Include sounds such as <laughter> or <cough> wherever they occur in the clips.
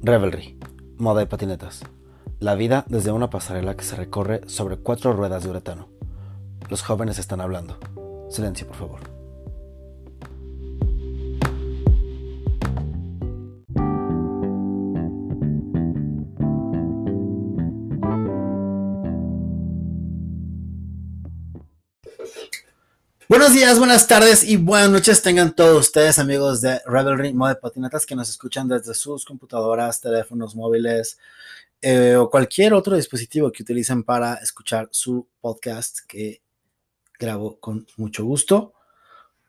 Revelry, moda y patinetas. La vida desde una pasarela que se recorre sobre cuatro ruedas de uretano. Los jóvenes están hablando. Silencio, por favor. Buenos días, buenas tardes y buenas noches tengan todos ustedes amigos de Revelry Moda de Patinetas que nos escuchan desde sus computadoras, teléfonos móviles eh, o cualquier otro dispositivo que utilicen para escuchar su podcast que grabo con mucho gusto.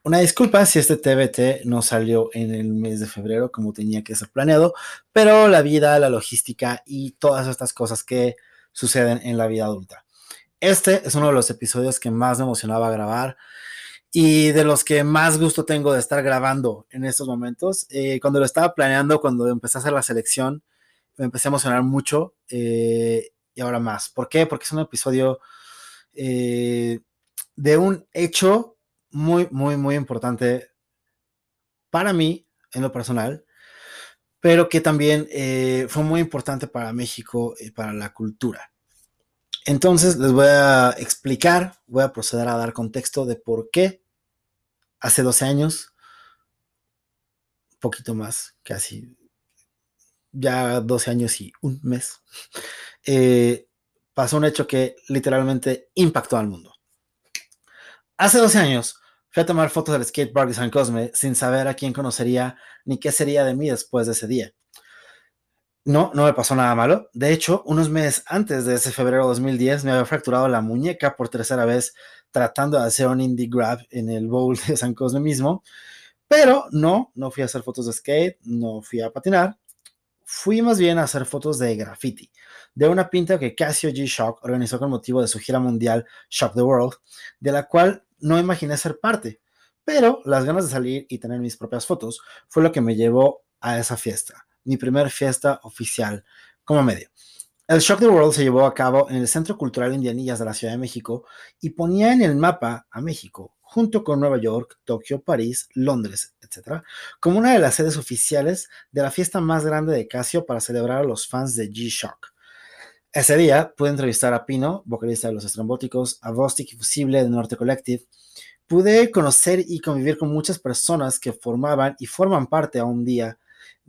Una disculpa si este TBT no salió en el mes de febrero como tenía que ser planeado, pero la vida, la logística y todas estas cosas que suceden en la vida adulta. Este es uno de los episodios que más me emocionaba grabar y de los que más gusto tengo de estar grabando en estos momentos. Eh, cuando lo estaba planeando, cuando empecé a hacer la selección, me empecé a emocionar mucho eh, y ahora más. ¿Por qué? Porque es un episodio eh, de un hecho muy, muy, muy importante para mí, en lo personal, pero que también fue muy importante para México y para la cultura. Entonces les voy a explicar, voy a proceder a dar contexto de por qué hace 12 años, un poquito más, casi, ya 12 años y un mes, <laughs> eh, pasó un hecho que literalmente impactó al mundo. Hace 12 años fui a tomar fotos del skatepark de San Cosme sin saber a quién conocería ni qué sería de mí después de ese día. No, no me pasó nada malo. De hecho, unos meses antes de ese febrero de 2010 me había fracturado la muñeca por tercera vez tratando de hacer un indie grab en el bowl de San Cosme mismo. Pero no, no fui a hacer fotos de skate, no fui a patinar. Fui más bien a hacer fotos de graffiti, de una pinta que Casio G-Shock organizó con motivo de su gira mundial Shock the World, de la cual no imaginé ser parte. Pero las ganas de salir y tener mis propias fotos fue lo que me llevó a esa fiesta mi primer fiesta oficial como medio. El Shock the World se llevó a cabo en el Centro Cultural Indianillas de la Ciudad de México y ponía en el mapa a México, junto con Nueva York, Tokio, París, Londres, etc., como una de las sedes oficiales de la fiesta más grande de Casio para celebrar a los fans de G-Shock. Ese día pude entrevistar a Pino, vocalista de Los Estrambóticos, a Bostic y Fusible de Norte Collective. Pude conocer y convivir con muchas personas que formaban y forman parte a un día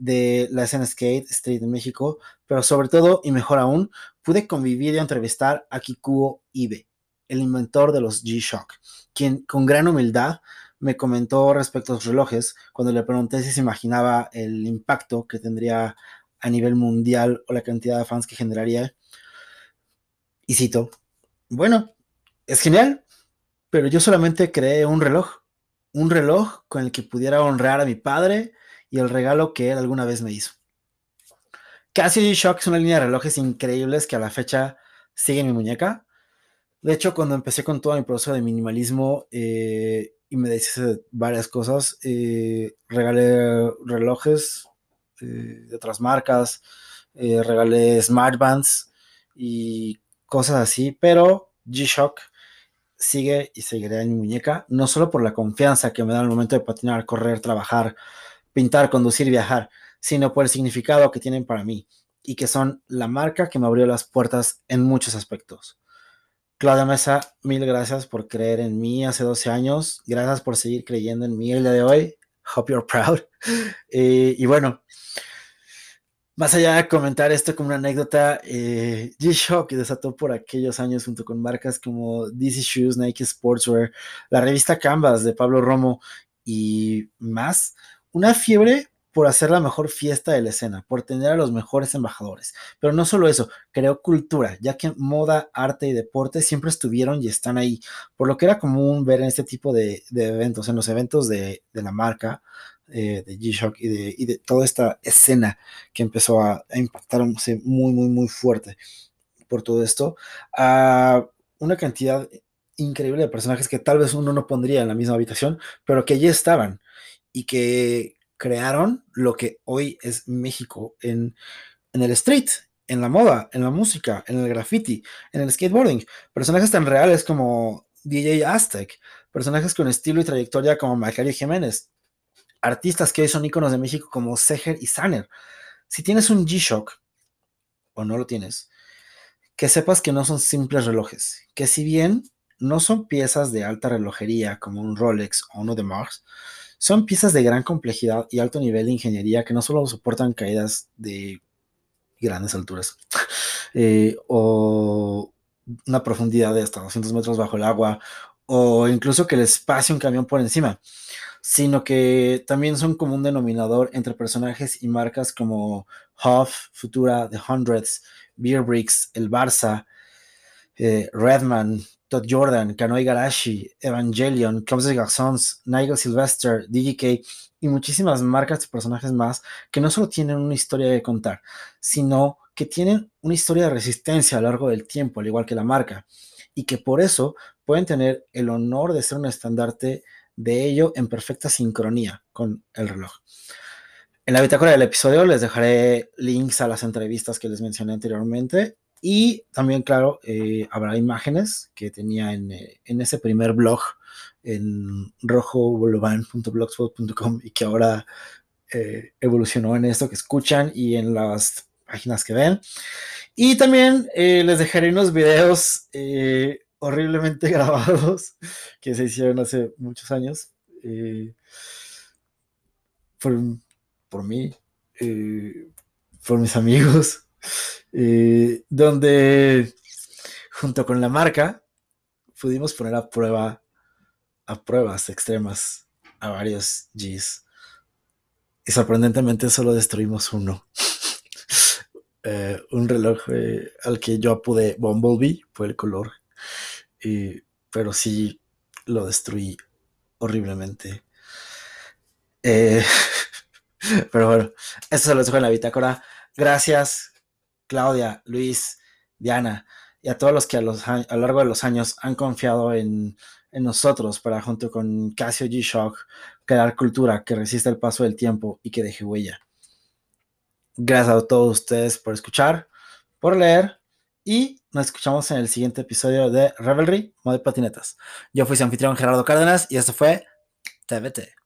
de la escena skate street en México, pero sobre todo, y mejor aún, pude convivir y entrevistar a Kikuo Ibe, el inventor de los G-Shock, quien con gran humildad me comentó respecto a los relojes cuando le pregunté si se imaginaba el impacto que tendría a nivel mundial o la cantidad de fans que generaría. Y cito, bueno, es genial, pero yo solamente creé un reloj, un reloj con el que pudiera honrar a mi padre y el regalo que él alguna vez me hizo. Casio G-Shock es una línea de relojes increíbles que a la fecha sigue en mi muñeca. De hecho, cuando empecé con todo mi proceso de minimalismo eh, y me deshice varias cosas, eh, regalé relojes eh, de otras marcas, regalé smartbands y cosas así, pero G-Shock sigue y seguirá en mi muñeca, no solo por la confianza que me da el momento de patinar, correr, trabajar, pintar, conducir, viajar, sino por el significado que tienen para mí y que son la marca que me abrió las puertas en muchos aspectos. Claudia Mesa, mil gracias por creer en mí hace 12 años. Gracias por seguir creyendo en mí el día de hoy. Hope you're proud. <laughs> Eh, y bueno, más allá de comentar esto como una anécdota, eh, G-Shock desató por aquellos años junto con marcas como DC Shoes, Nike Sportswear, la revista Canvas de Pablo Romo y más, una fiebre por hacer la mejor fiesta de la escena, por tener a los mejores embajadores. Pero no solo eso, creó cultura, ya que moda, arte y deporte siempre estuvieron y están ahí, por lo que era común ver en este tipo de, eventos, en los eventos de, la marca, eh, de G-Shock y de, toda esta escena que empezó a, impactar muy, muy, muy fuerte por todo esto, a una cantidad increíble de personajes que tal vez uno no pondría en la misma habitación, pero que ya estaban y que crearon lo que hoy es México en, el street, en la moda, en la música, en el graffiti, en el skateboarding. Personajes tan reales como DJ Aztec, personajes con estilo y trayectoria como Macario Jiménez, artistas que hoy son íconos de México como Seger y Saner. si tienes un G-Shock o no lo tienes, que sepas que no son simples relojes, que si bien no son piezas de alta relojería como un Rolex o uno de Mars, son piezas de gran complejidad y alto nivel de ingeniería que no solo soportan caídas de grandes alturas <laughs> eh, o una profundidad de hasta 200 metros bajo el agua o incluso que el espacio un camión por encima, sino que también son como un denominador entre personajes y marcas como Huff, Futura, The Hundreds, Beer Bricks, el Barça, eh, Redman, Todd Jordan, Kanoi Garashi, Evangelion, Clubs de Garçons, Nigel Sylvester, DJK y muchísimas marcas y personajes más que no solo tienen una historia de contar, sino que tienen una historia de resistencia a lo largo del tiempo, al igual que la marca, y que por eso pueden tener el honor de ser un estandarte de ello en perfecta sincronía con el reloj. En la bitácora del episodio les dejaré links a las entrevistas que les mencioné anteriormente y también, claro, eh, habrá imágenes que tenía en, eh, en ese primer blog en rojobolovan.blogspot.com y que ahora eh, evolucionó en esto que escuchan y en las páginas que ven. Y también les dejaré unos videos horriblemente <laughs> grabados que se hicieron hace muchos años por, por mí, por mis amigos. Eh, donde junto con la marca pudimos poner a prueba, a pruebas extremas a varios Gs. Y sorprendentemente solo destruimos uno. <laughs> Eh, un reloj eh, al que yo apudé Bumblebee, fue el color. pero sí lo destruí horriblemente. <laughs> pero bueno, eso se lo dejo en la bitácora. Gracias, Claudia, Luis, Diana y a todos los que a, lo largo de los años han confiado en, nosotros para junto con Casio G-Shock crear cultura que resista el paso del tiempo y que deje huella. Gracias a todos ustedes por escuchar, por leer y nos escuchamos en el siguiente episodio de Revelry Modo Patinetas. Yo fui su anfitrión Gerardo Cárdenas y esto fue TBT.